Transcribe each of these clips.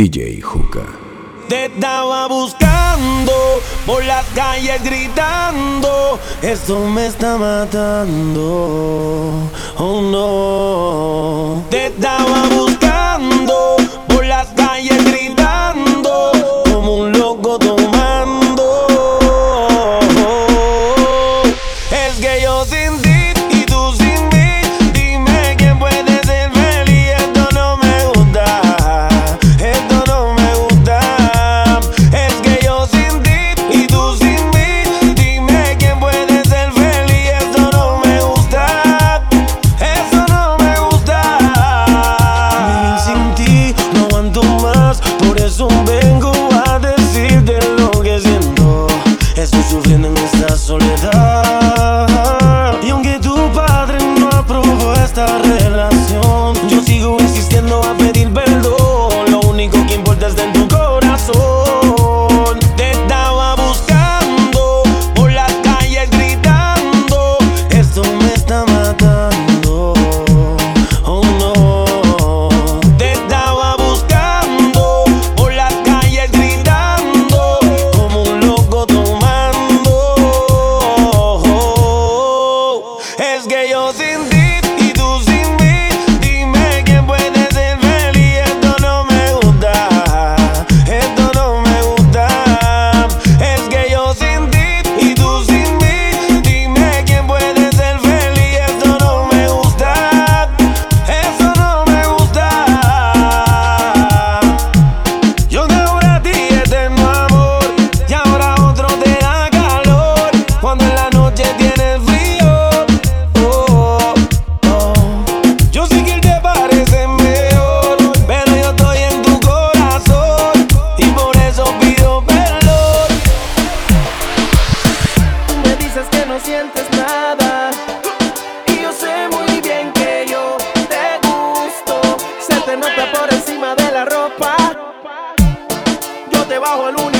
DJ Juca. Te estaba buscando por las calles gritando, esto me está matando, oh no. Te estaba buscando. trabajo el lunes.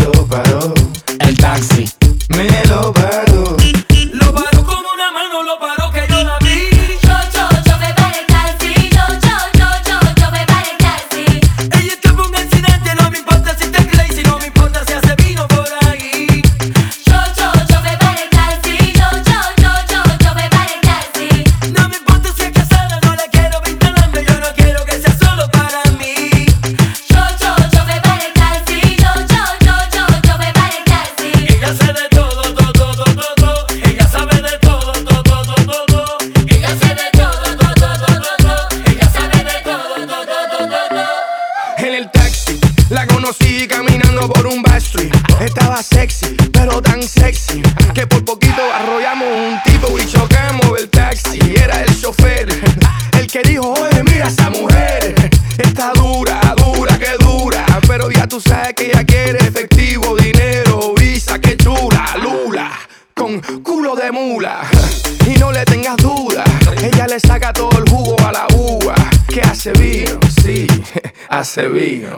Sevilla.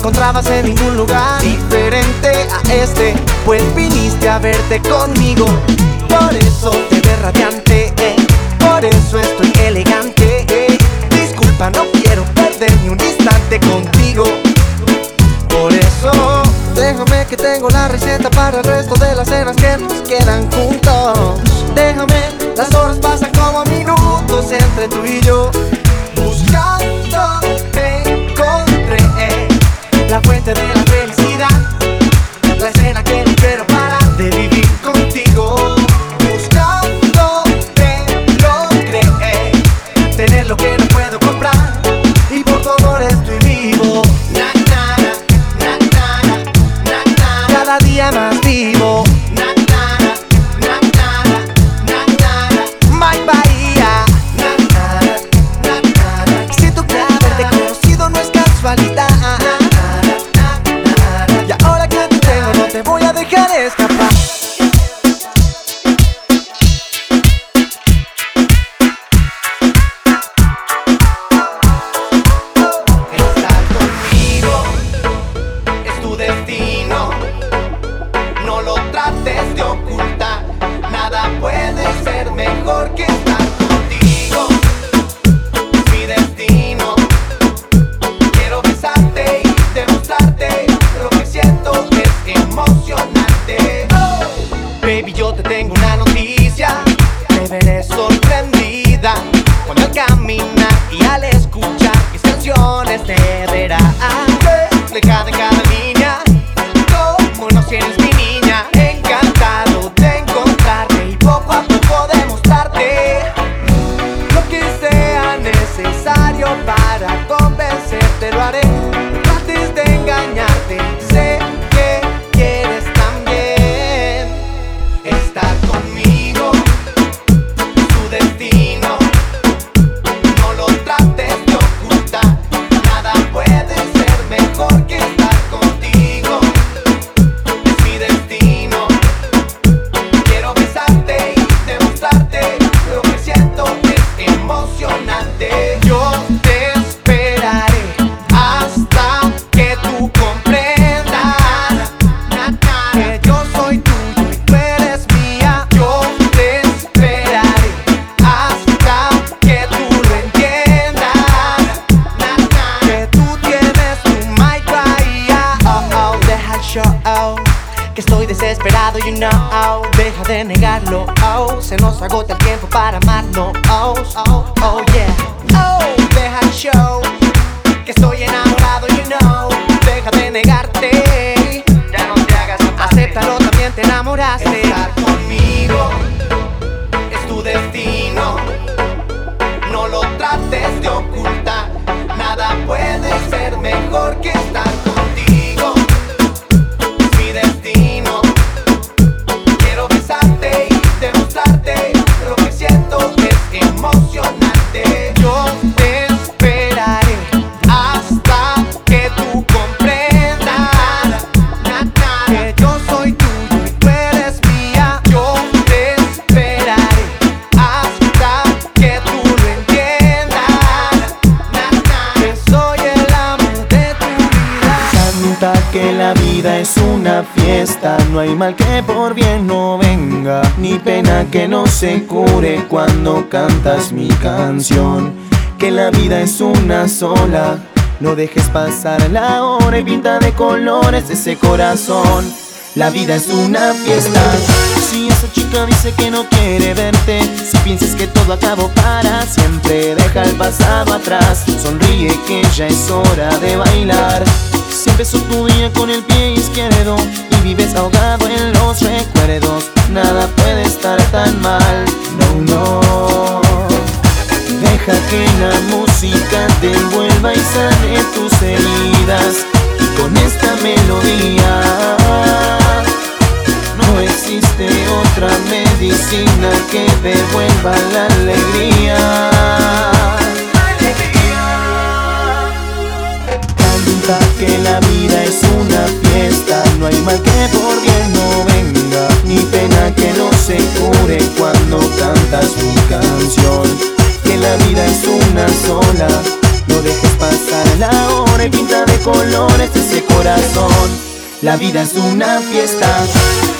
encontrabas en ningún lugar diferente a este, pues viniste a verte conmigo. Por eso te ves radiante, eh. por eso estoy elegante. Eh. Disculpa, no quiero perder ni un instante contigo. Por eso, déjame que tengo la receta para el resto de las cenas que nos quedan juntos. Déjame, las horas pasan como minutos entre tú y yo. de la felicidad. Baby, yo te tengo una noticia. No hay mal que por bien no venga, ni pena que no se cure cuando cantas mi canción. Que la vida es una sola, no dejes pasar la hora y pinta de colores ese corazón. La vida es una fiesta. Si esa chica dice que no quiere verte, si piensas que todo acabó para siempre, deja el pasado atrás. Sonríe que ya es hora de bailar. Si empezó tu día con el pie izquierdo y vives ahogado en los recuerdos, nada puede estar tan mal. No, no. Deja que la música te envuelva y sane tus heridas. Y con esta melodía no existe otra medicina que devuelva la alegría. Que la vida es una fiesta, no hay mal que por bien no venga, ni pena que no se cure cuando cantas mi canción. Que la vida es una sola, no dejes pasar la hora y pinta de colores ese corazón. La vida es una fiesta.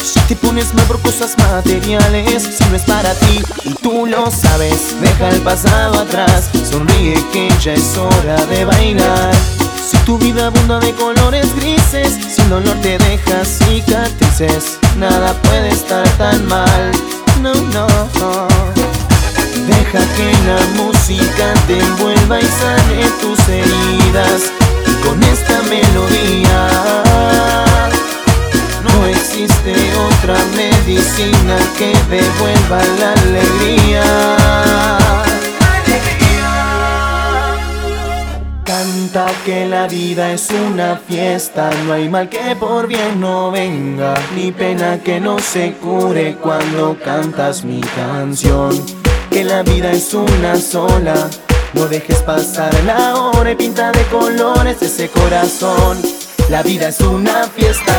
Si te pones mal por cosas materiales, si no es para ti y tú lo sabes, deja el pasado atrás. Sonríe que ya es hora de bailar. Si tu vida abunda de colores grises, sin dolor te deja cicatrices, nada puede estar tan mal. No, no. Deja que la música te envuelva y sane tus heridas. Y con esta melodía no existe otra medicina que devuelva la alegría. Que la vida es una fiesta, no hay mal que por bien no venga, ni pena que no se cure cuando cantas mi canción. Que la vida es una sola, no dejes pasar la hora y pinta de colores ese corazón. La vida es una fiesta.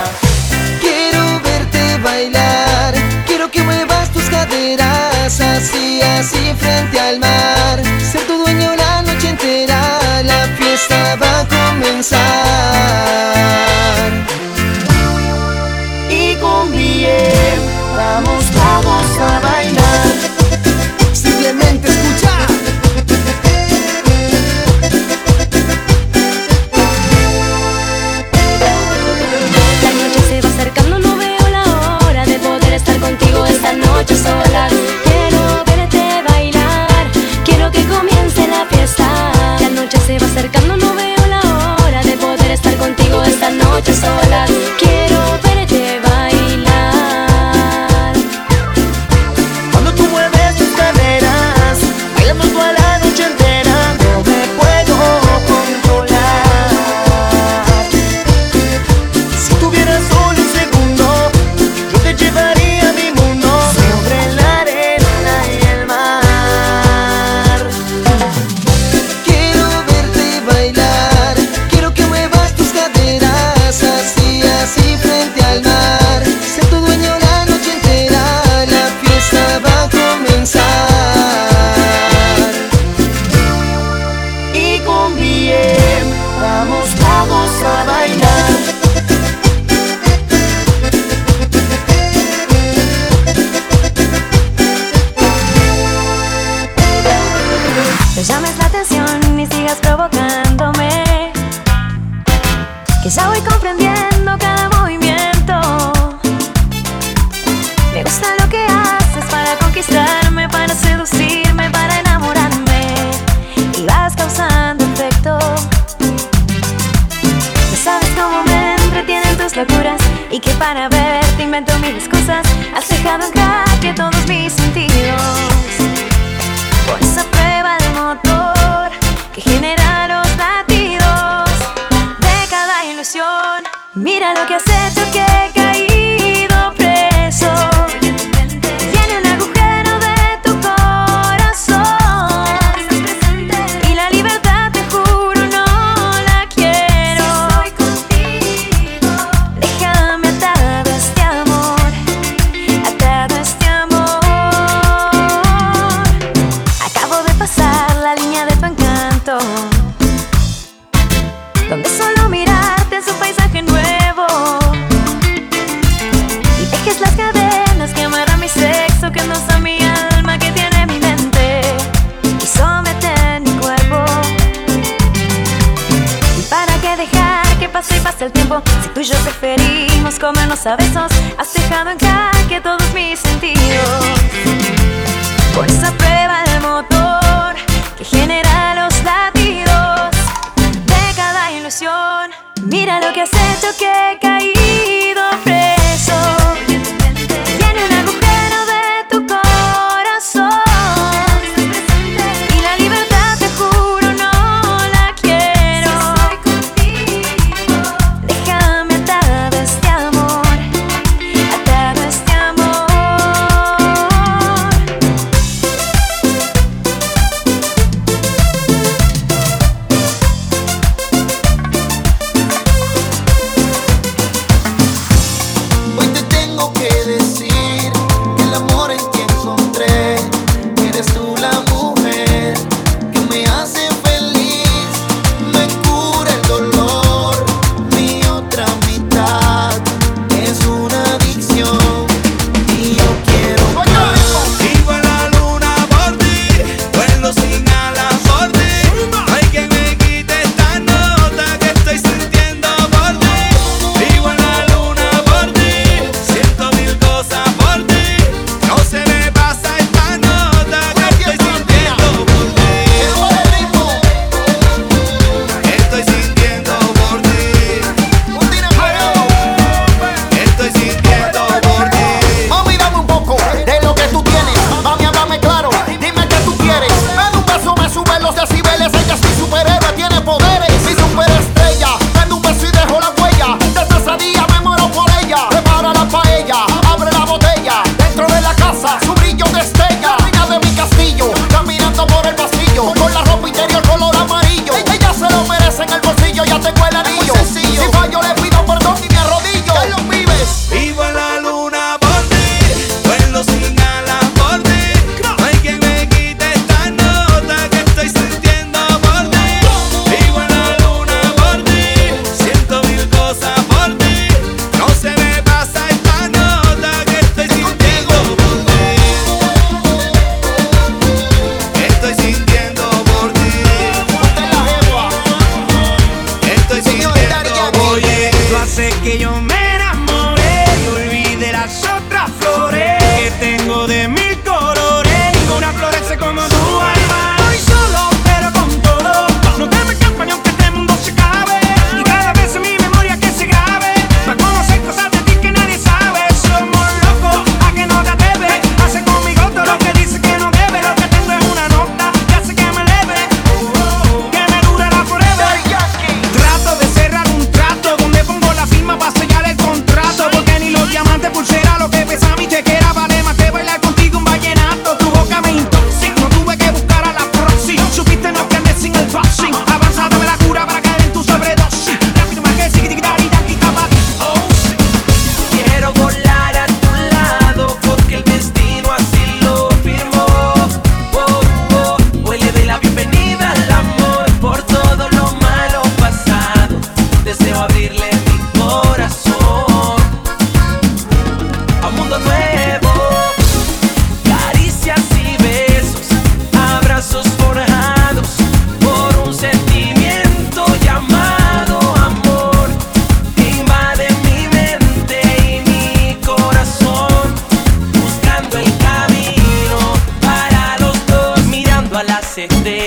Las estrellas.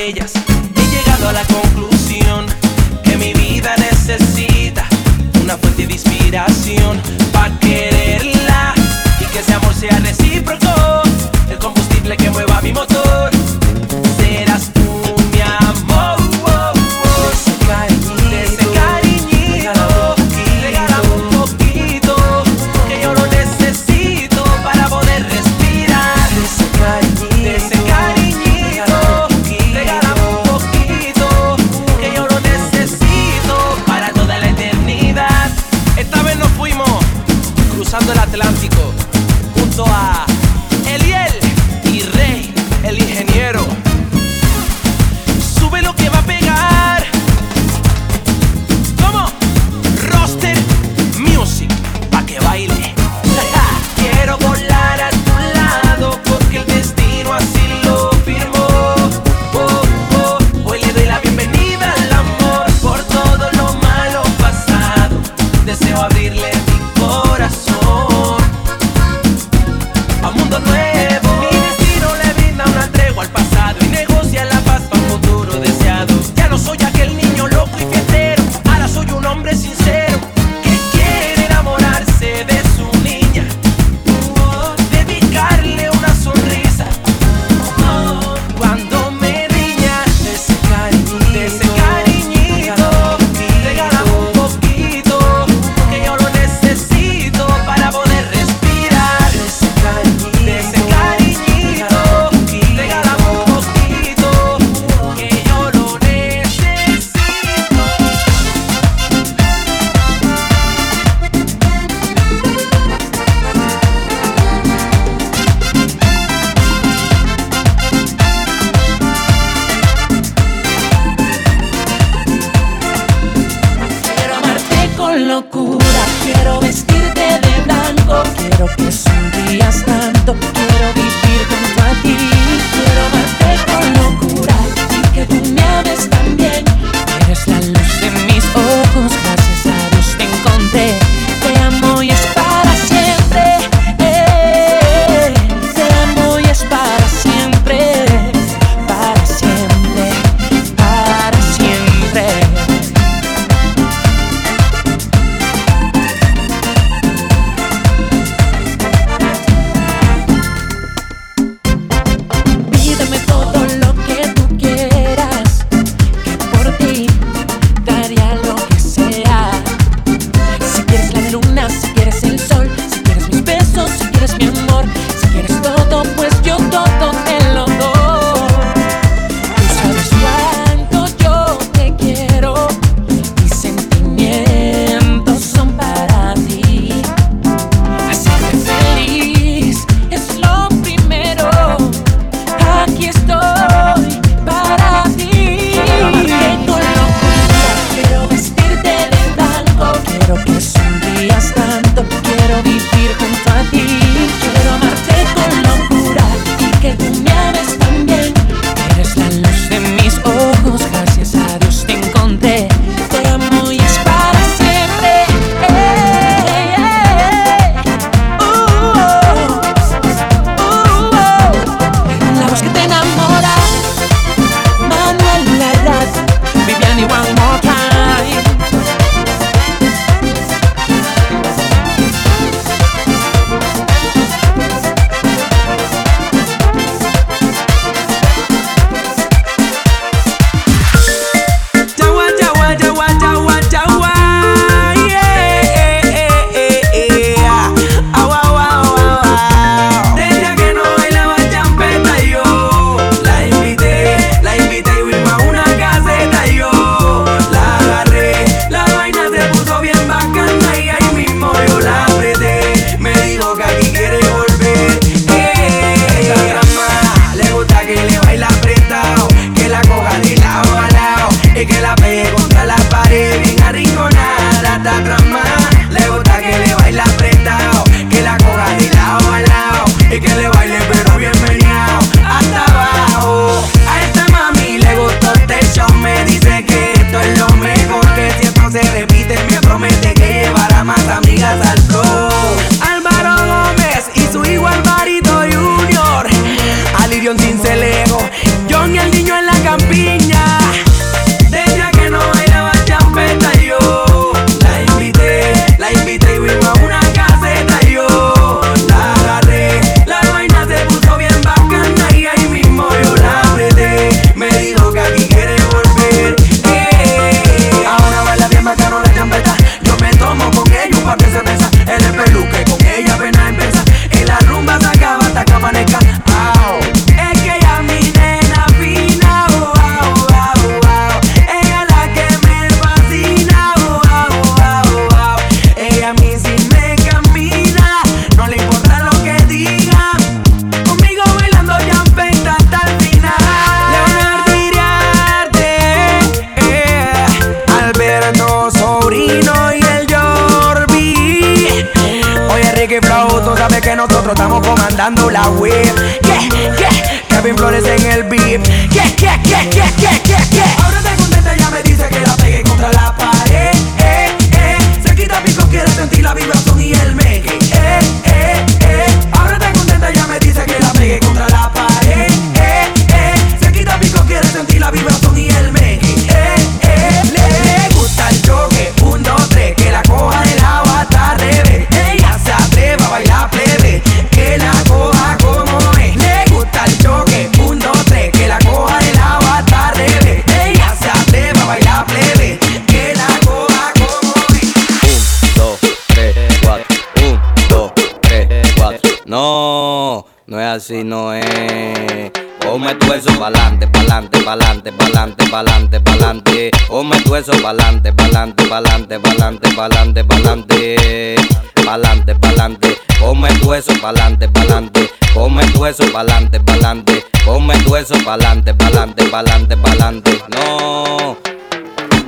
Así, no es. Ponme tu eso pa'lante, pa'lante, pa'lante, pa'lante, pa'lante, pa'lante. Ponme tu eso pa'lante, pa'lante, pa'lante, pa'lante, pa'lante, pa'lante. Pa'lante, pa'lante. Ponme tu eso pa'lante, pa'lante. Ponme tu eso pa'lante, pa'lante. Ponme tu eso pa'lante, pa'lante, pa'lante, pa'lante. No.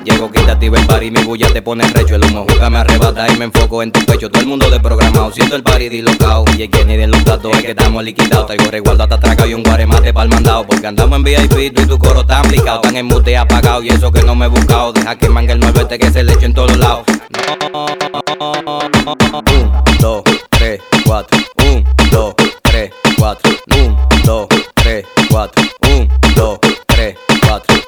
Llego, quítate y ven party, mi bulla te pone recho El humo juega me arrebata y me enfoco en tu pecho Todo el mundo desprogramado, siento el party dislocado Y el que ni de los datos es que estamos liquidados Traigo resguardo hasta atracado y un guaremate pa'l mandado Porque andamos en VIP tú y tu coro está aplicado Tan en mute apagado y eso que no me he buscado Deja que mangue el este que se le eche en todos lados No Un, dos, tres, cuatro Un, dos, tres, cuatro Un, dos, tres, cuatro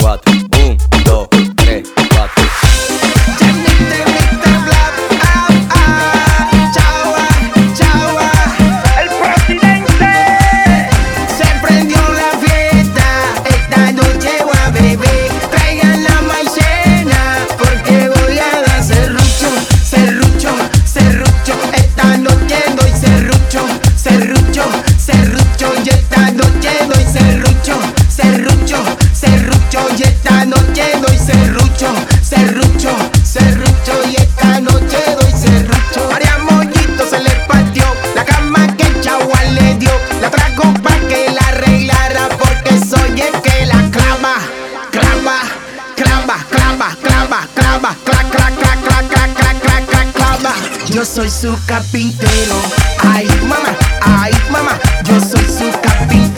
4 serrucho, serrucho. Y esta noche doy serrucho. María Mollito se le partió la cama que el chagual le dio. La trajo pa' que la arreglara porque soy el que la clava, clava, clava, clava, clava, clava, cla, cla, cla, cla, cla, cla, cla, cla, clava. Yo soy su carpintero, ay mamá, ay mamá, yo soy su carpintero,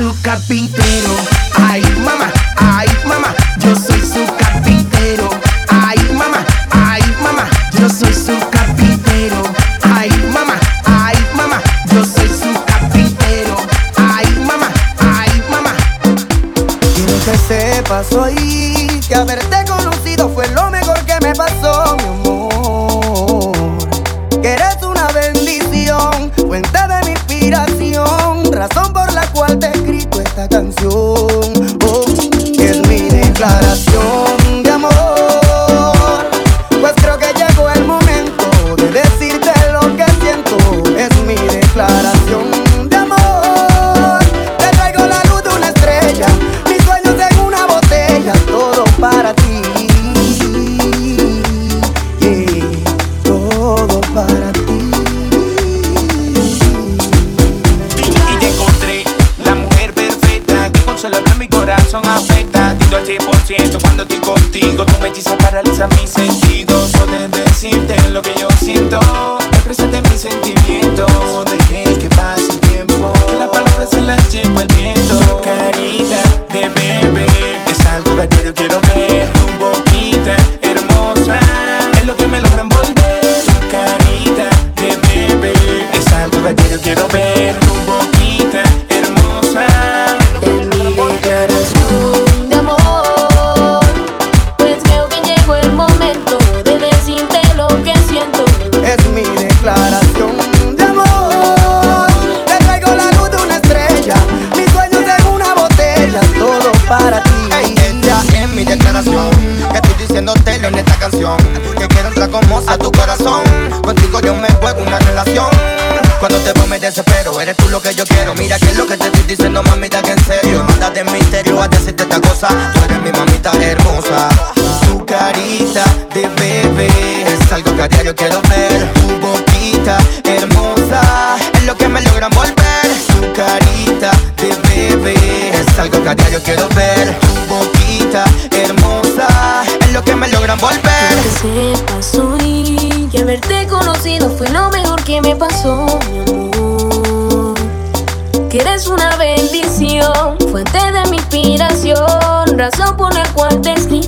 nosso capim. Razón por la cual te escribí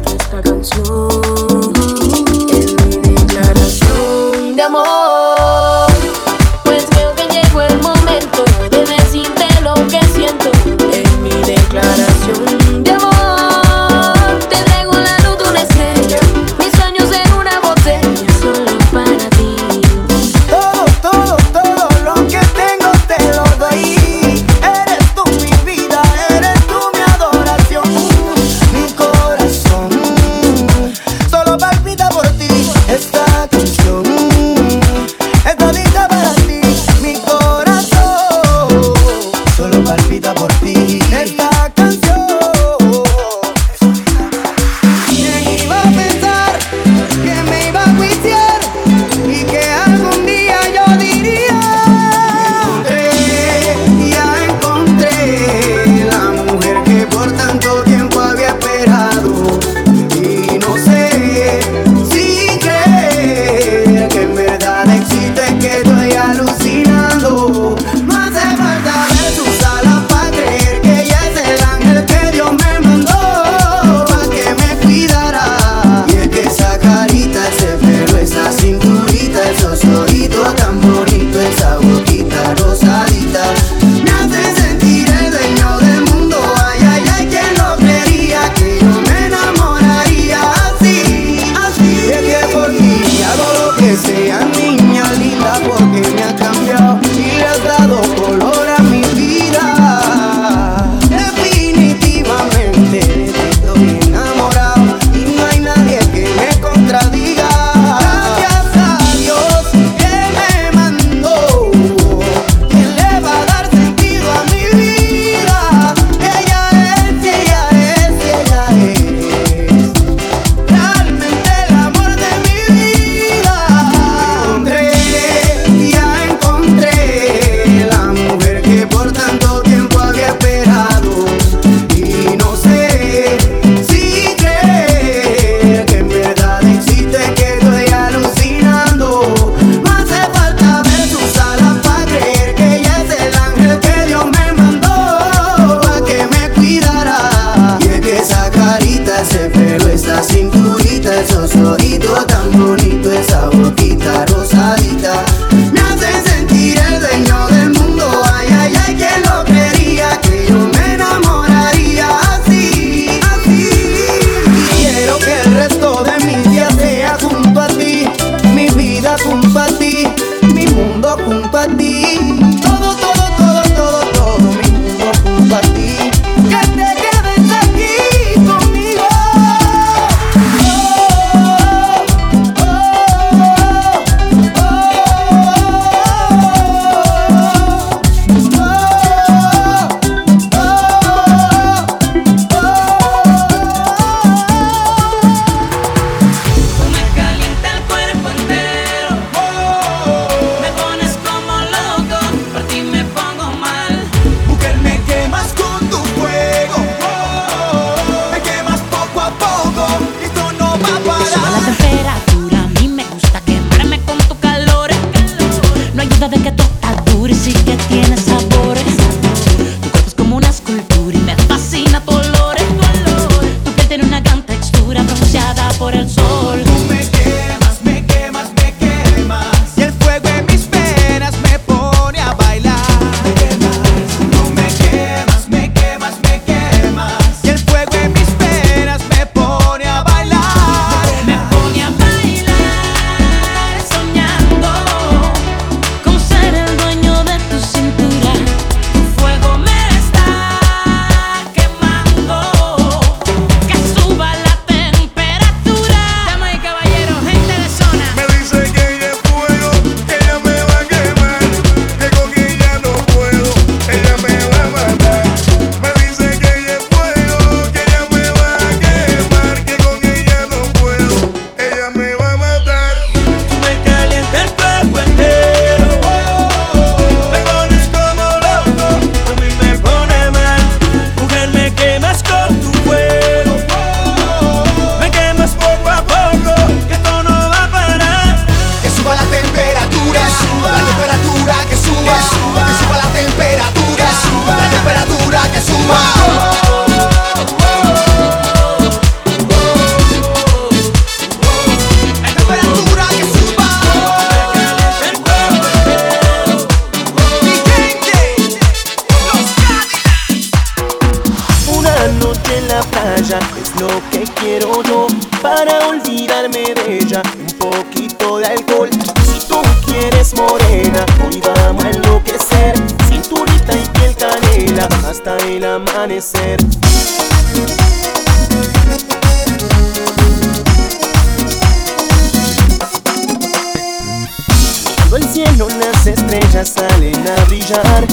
estrellas salen a brillar.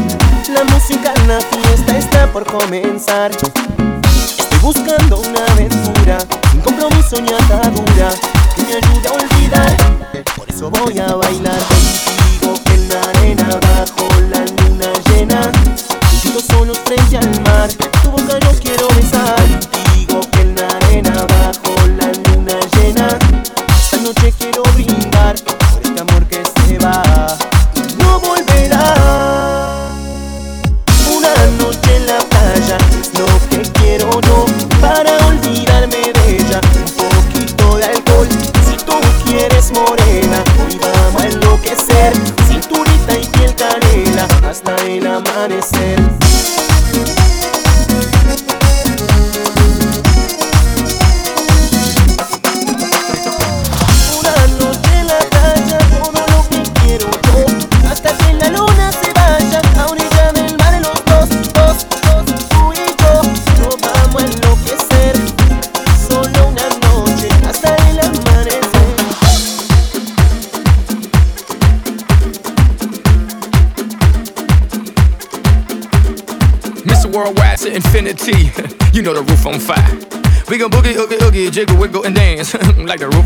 La música en la fiesta está por comenzar. Estoy buscando una aventura, sin compromiso ni atadura, que me ayude a olvidar. Por eso voy a bailar contigo en la arena bajo la luna llena. Tus solos frente al mar, tu boca yo quiero besar.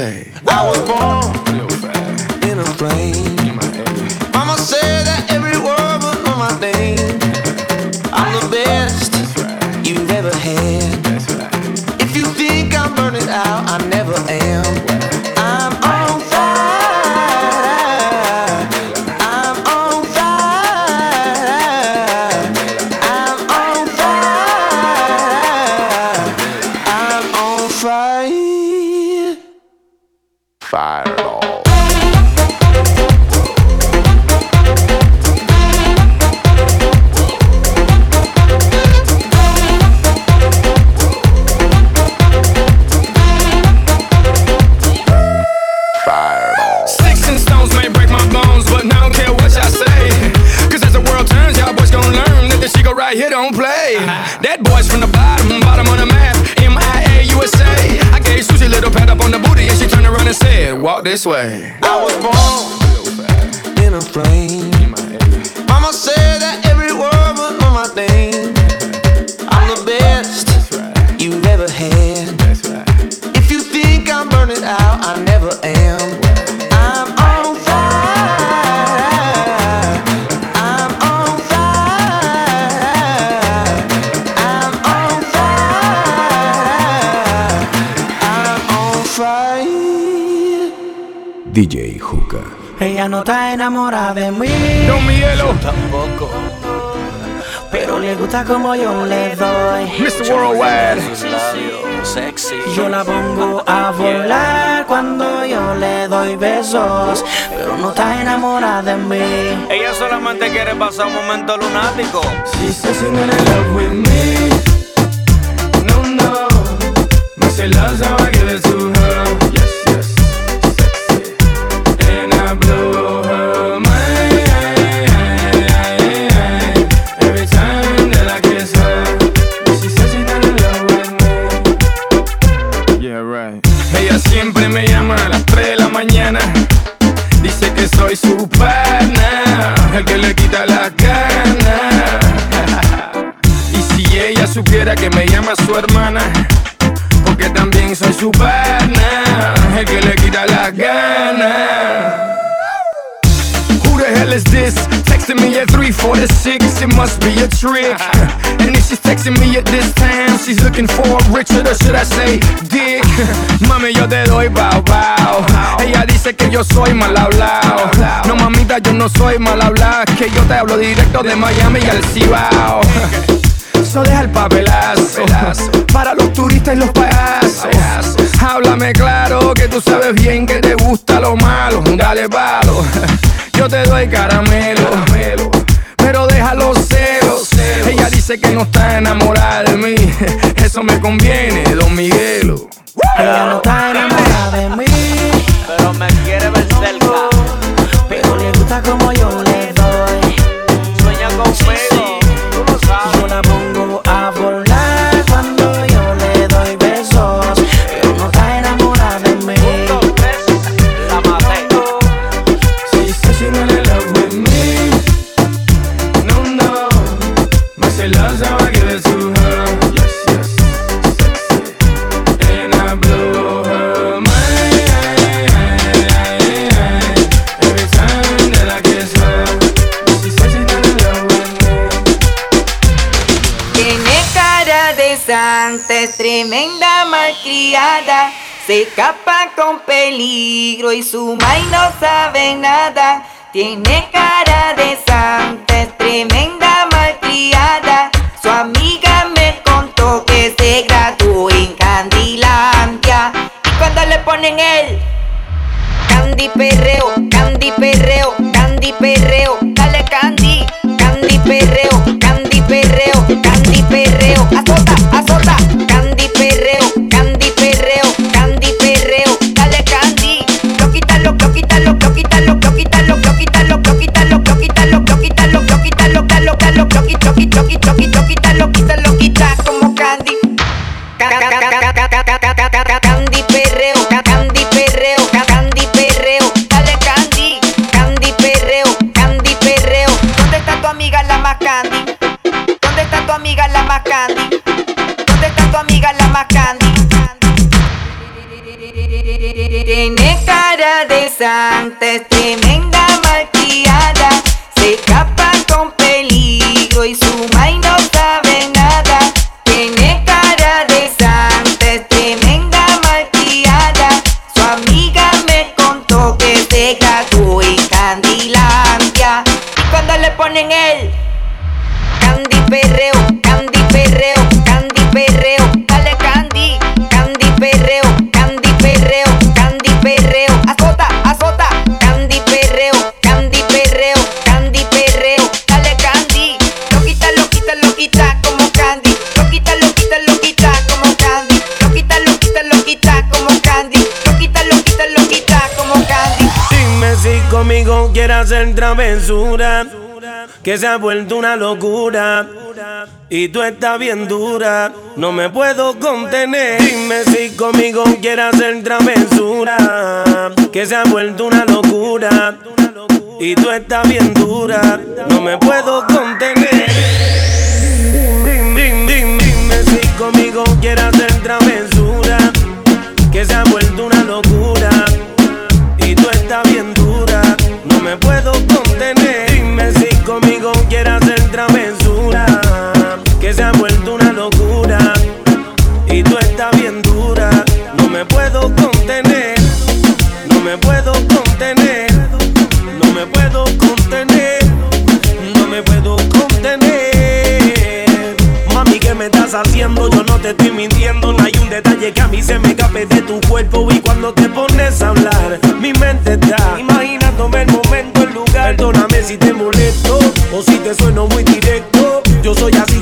way. I was born. enamora de tampoco. Pero le gusta como yo le doy. Mr. Worldwide. Yo la pongo a volar cuando yo le doy besos. Pero no está enamorada de mí. Ella solamente quiere pasar un momento lunático. Si She says in love with me. No, no. My que soy su pana, el que le quita la ganas. Y si ella supiera que me llama su hermana, porque también soy su pana, el que le quita la ganas. Who the hell is this? Me at 346, it must be a trick. And if she's texting me at this time, she's looking for a Richard, or should I say, Dick? Mami, yo te doy bow bow. Ella dice que yo soy mal hablado. No, mamita, yo no soy mal hablado. Que yo te hablo directo de Miami y al Cibao. Eso deja el papelazo para los turistas y los payasos. Háblame claro que tú sabes bien que te gusta lo malo. Dale palo, yo te doy caramelo. Pero deja los celos. Ella dice que no está enamorada de mí. Eso me conviene, Don Miguelo. Ella no está enamorada de mí, Pero me quiere ver cerca. pero le gusta como yo tremenda malcriada. Se escapa con peligro y su mai no sabe nada. Tiene cara de santa, es tremenda malcriada. Su amiga me contó que se graduó en Candilandia. Y cuando le ponen el Candy perreo, candy perreo, candy perreo, dale candy, candy perreo, travesura, que se ha vuelto una locura. Y tú estás bien dura, no me puedo contener. Dime si conmigo quieres hacer travesura, que se ha vuelto una locura. Y tú estás bien dura, no me puedo contener. Dime, dime, dime si conmigo quieres hacer travesura, que se ha vuelto una locura. Y tú estás bien dura, no me puedo contener. Dime si conmigo quieres hacer travesura, que se ha vuelto una locura. Y tú estás bien dura, no me puedo contener. No me puedo contener, no me puedo contener, no me puedo contener. Mami, ¿qué me estás haciendo? Yo no te estoy mintiendo. No hay un detalle que a mí se me escape de tu cuerpo. Y cuando te pones a hablar,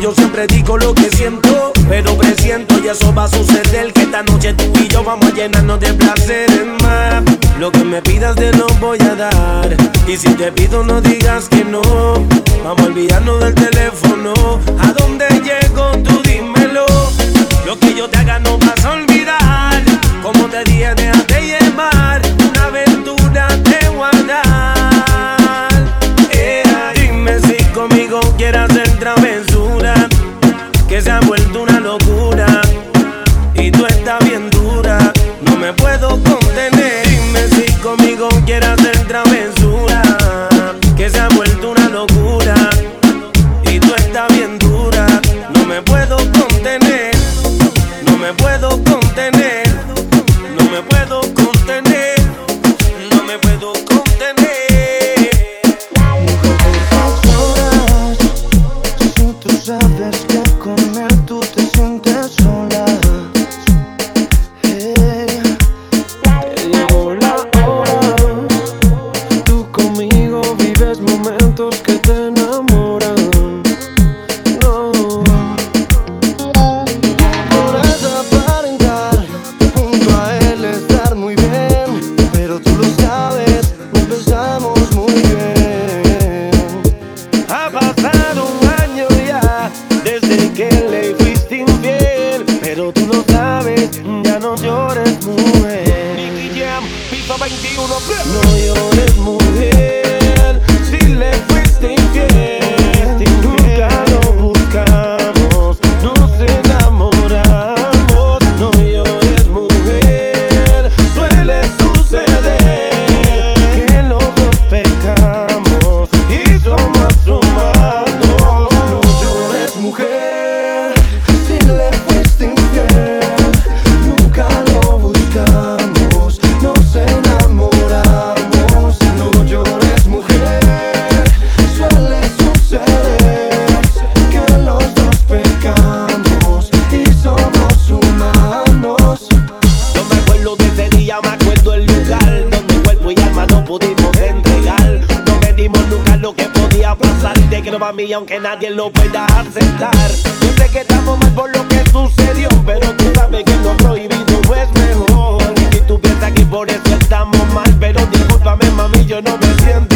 yo siempre digo lo que siento. Pero presiento y eso va a suceder. Que esta noche tú y yo vamos a llenarnos de placeres más. Lo que me pidas te lo voy a dar. Y si te pido, no digas que no. Vamos a olvidarnos del teléfono. ¿A dónde llego? Tú dímelo. Lo que yo te haga no vas mí aunque nadie lo pueda aceptar. Yo sé que estamos mal por lo que sucedió, pero tú sabes que lo prohibido es mejor. Y tú piensas que por eso estamos mal, pero discúlpame mami, yo no me siento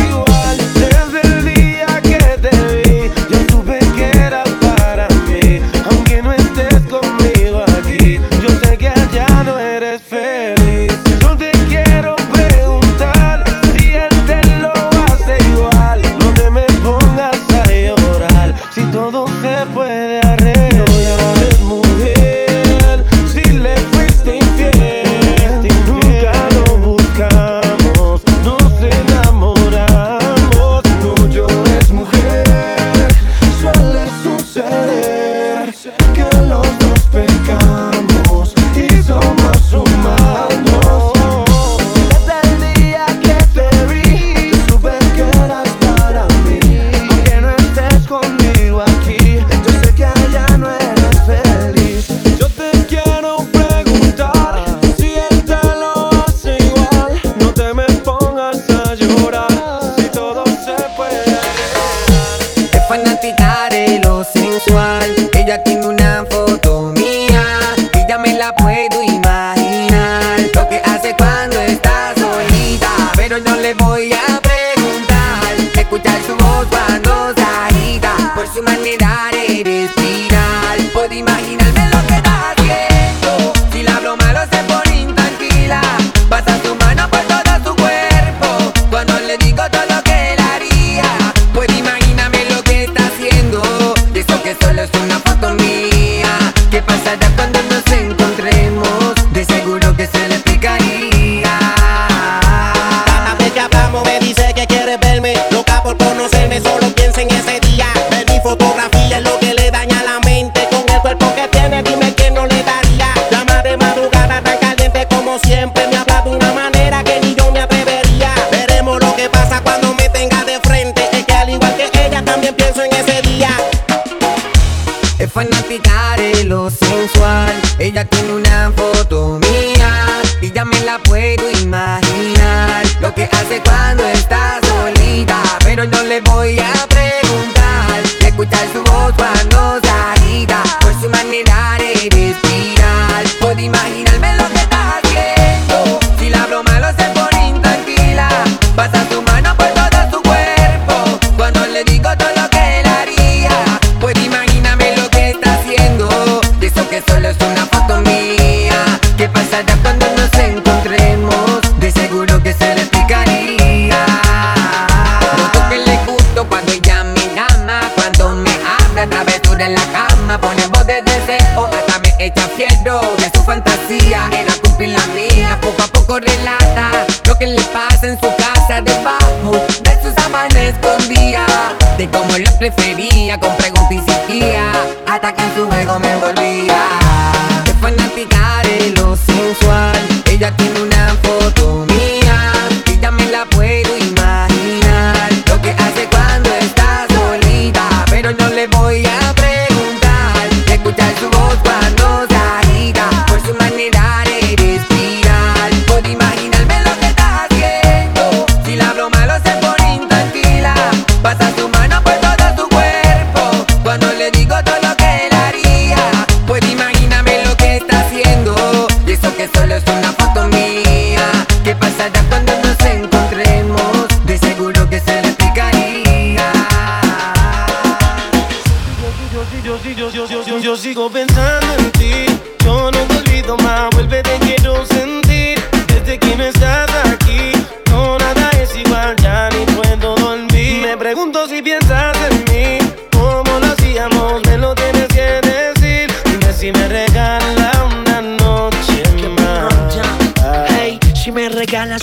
en ese día. Ven y fotogra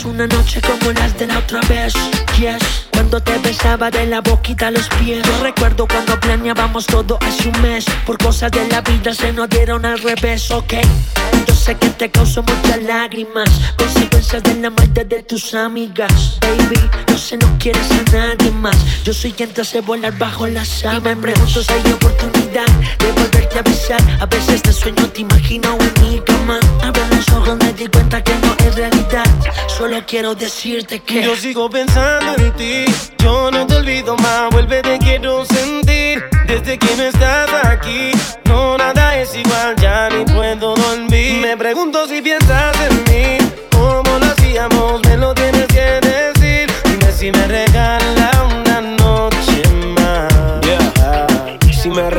una noche como las de la otra vez, yes. Besaba de la boquita a los pies. Yo recuerdo cuando planeábamos todo hace un mes. Por cosas de la vida se nos dieron al revés, ok. Yo sé que te causó muchas lágrimas. Consecuencias de la maldad de tus amigas. Baby, no sé, no quieres a nadie más. Yo soy quien te hace volar bajo la sábana. Y me pregunto si hay oportunidad de volverte a besar. A veces te sueño, te imagino en mi cama. Abro los ojos, me di cuenta que no es realidad. Solo quiero decirte que Yo sigo pensando en ti, yo no te olvido más, vuelve te quiero sentir. Desde que no estás aquí, no nada es igual, ya ni puedo dormir. Me pregunto si piensas en mí, cómo lo hacíamos, me lo tienes que decir. Dime si me regala una noche más. Si me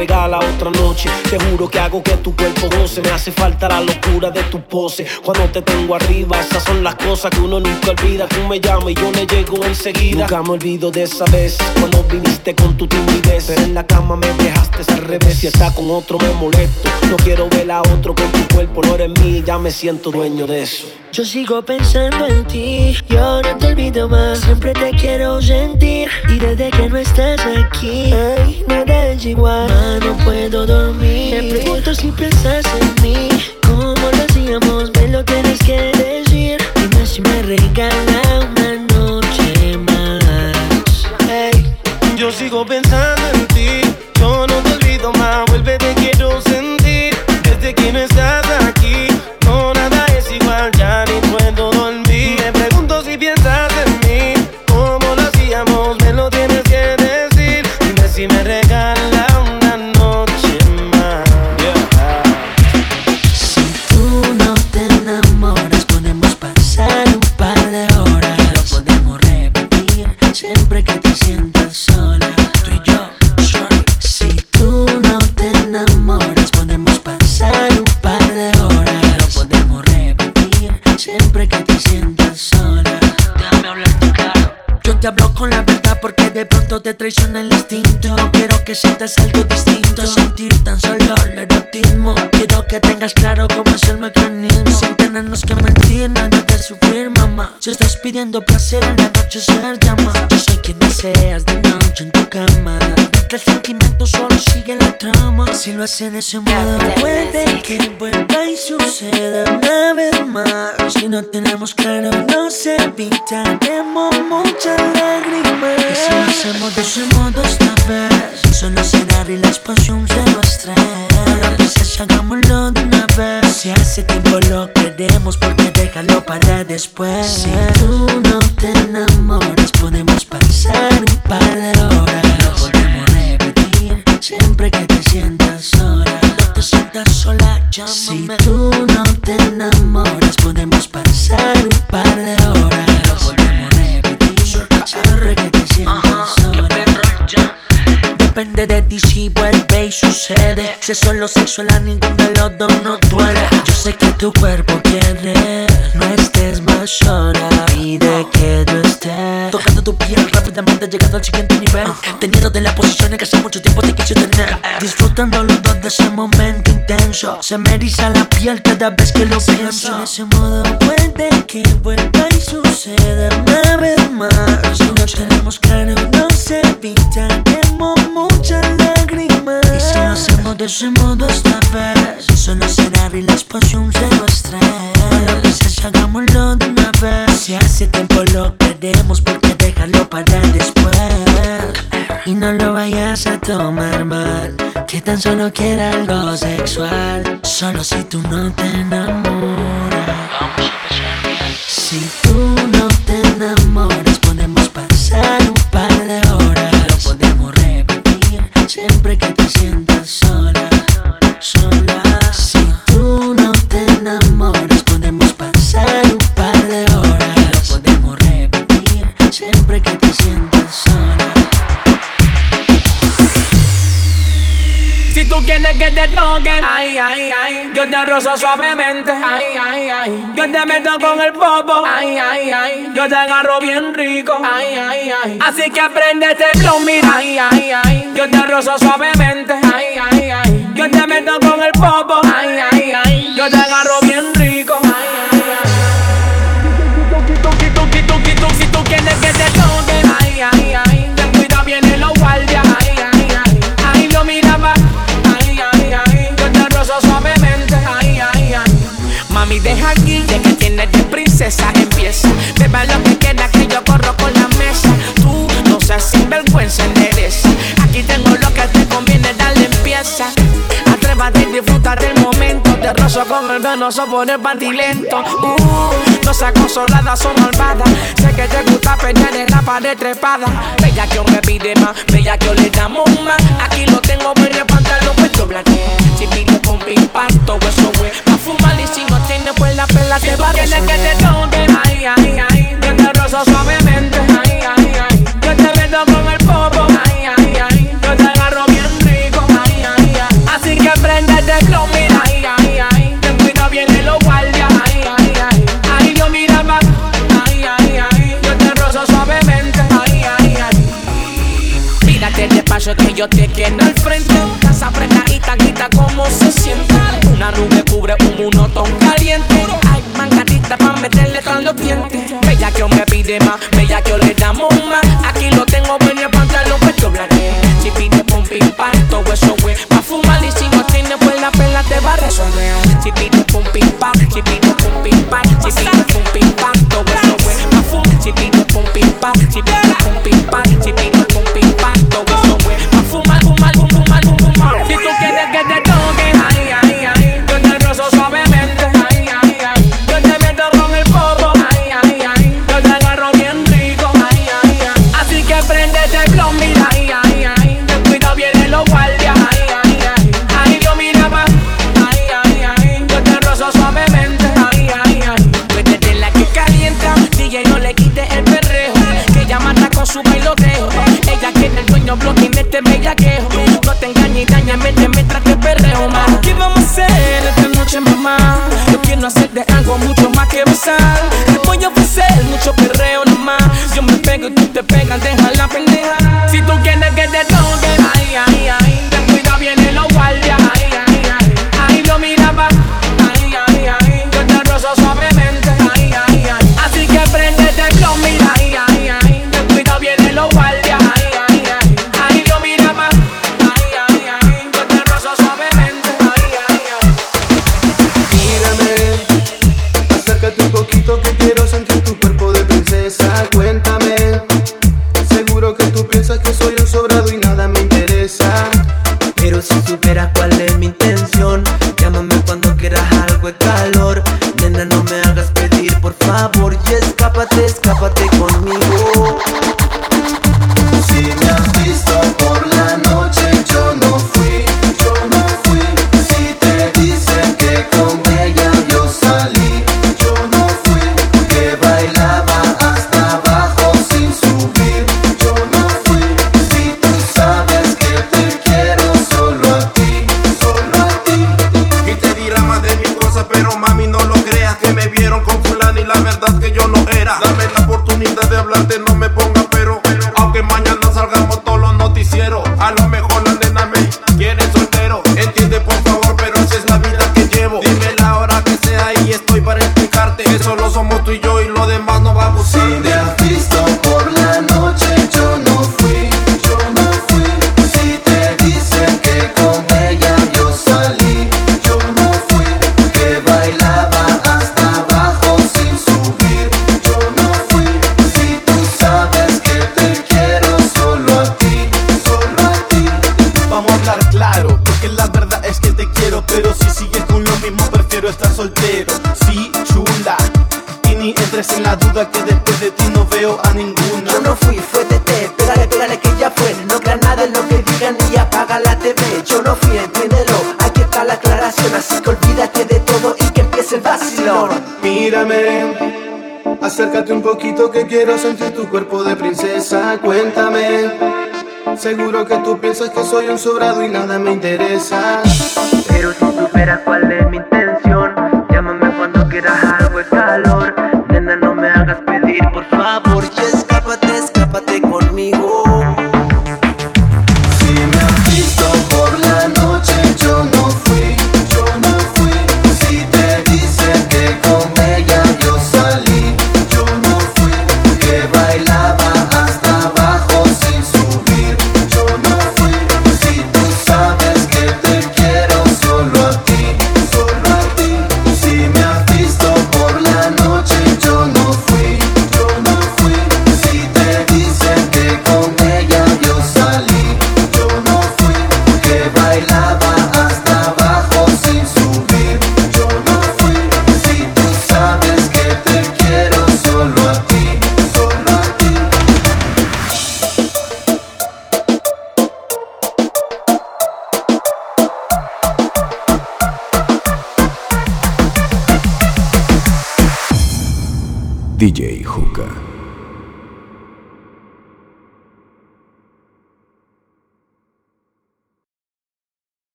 noche, te juro que hago que tu cuerpo goce. Me hace falta la locura de tu pose. Cuando te tengo arriba, esas son las cosas que uno nunca olvida. Tú me llamas y yo le llego enseguida. Nunca me olvido de esa vez cuando viniste con tu timidez. Pero en la cama me dejaste al revés. Si está con otro me molesto. No quiero ver a otro con tu cuerpo. No eres mí, ya me siento dueño de eso. Yo sigo pensando en ti, yo no te olvido más, siempre te quiero sentir y desde que no estás aquí, ay, nada es igual, no puedo dormir. Me pregunto si piensas en mí, cómo lo hacíamos, me lo tienes que decir. Dime si me regala una noche más. Hey, yo sigo pensando lo hace de ese modo, puede que vuelva y suceda una vez más. Si no tenemos claro, nos evitaremos muchas lágrimas. Y si lo hacemos de ese modo esta vez, solo será relaxación, cero estrés. Pero quizás hagámoslo de una vez. Si hace tiempo lo queremos, porque déjalo para después. Si tú no te enamoras, podemos pasar un par de horas. Lo podemos repetir siempre que te sientas sola. No te sientas sola, llámame. Si tú no te enamoras, podemos pasar un par de horas. Depende de ti si vuelve y sucede. Si es solo sexual a ninguno de los dos no duele. Yo sé que tu cuerpo quiere, no estés más sola. Pide que yo esté tocando tu piel rápida rápidamente llegando al siguiente nivel. Teniendo de las posiciones que hace mucho tiempo te quise tener. Disfrutando los dos de ese momento intenso. Se me eriza la piel cada vez que lo pienso. En ese modo puede que vuelva y suceda una vez más. Si no tenemos claro, no se evitaremos muchas lágrimas. Y si lo hacemos de ese modo esta vez, solo será relax un cero estrés. Cuando quizás hagámoslo de una vez. Si hace tiempo lo queremos, porque déjalo para después. Y no lo vayas a tomar mal, que tan solo quiera algo sexual. Solo si tú no te enamoras. Si tú no suavemente, ay, ay, ay, yo te meto con el popo, ay, ay, ay, yo te agarro bien rico, ay, ay, ay, así que aprende este flow, mira, ay, ay, ay, yo te rozo suavemente, ay, ay, ay, yo te meto con el popo, ay, ay, ay, yo te agarro bien rico, Mami, deja aquí, que tienes de princesa, empieza. Beba lo que queda, que yo corro con la mesa. Tú no seas sinvergüenza, endereza. Aquí tengo lo que te conviene, dale empieza. Atrévate y disfruta del momento. Te rozo con el venoso por el lento. Uh, no seas consolada, son malvada. Sé que te gusta pelear en la pared trepada. Bella que me pide más, bella que le damos más. Aquí lo tengo, voy a pantalón, pues doblate. Si pide con impacto, eso güey. Fumar y si no tienes, pues la pela te va a Tienes que te toquen, ay, ay, ay. Yo te rozo suavemente, despacio que yo te quiero al frente. Casa apretadita, grita como se siente. Una nube cubre un monotón caliente. Ay, mangatita pa' meterle tras los dientes. Bella que me pide más, bella que le damos más. Aquí lo tengo, ven el pantalón, pues doblaré. Si pide pum pim pam, todo eso güey. Pa' fumar y si no tiene, pues la pela te va a resolver. Si pide pum pim pam, si pide pum pim pam, si Acércate un poquito que quiero sentir tu cuerpo de princesa. Cuéntame, seguro que tú piensas que soy un sobrado y nada me interesa. Pero si supieras cuál es mi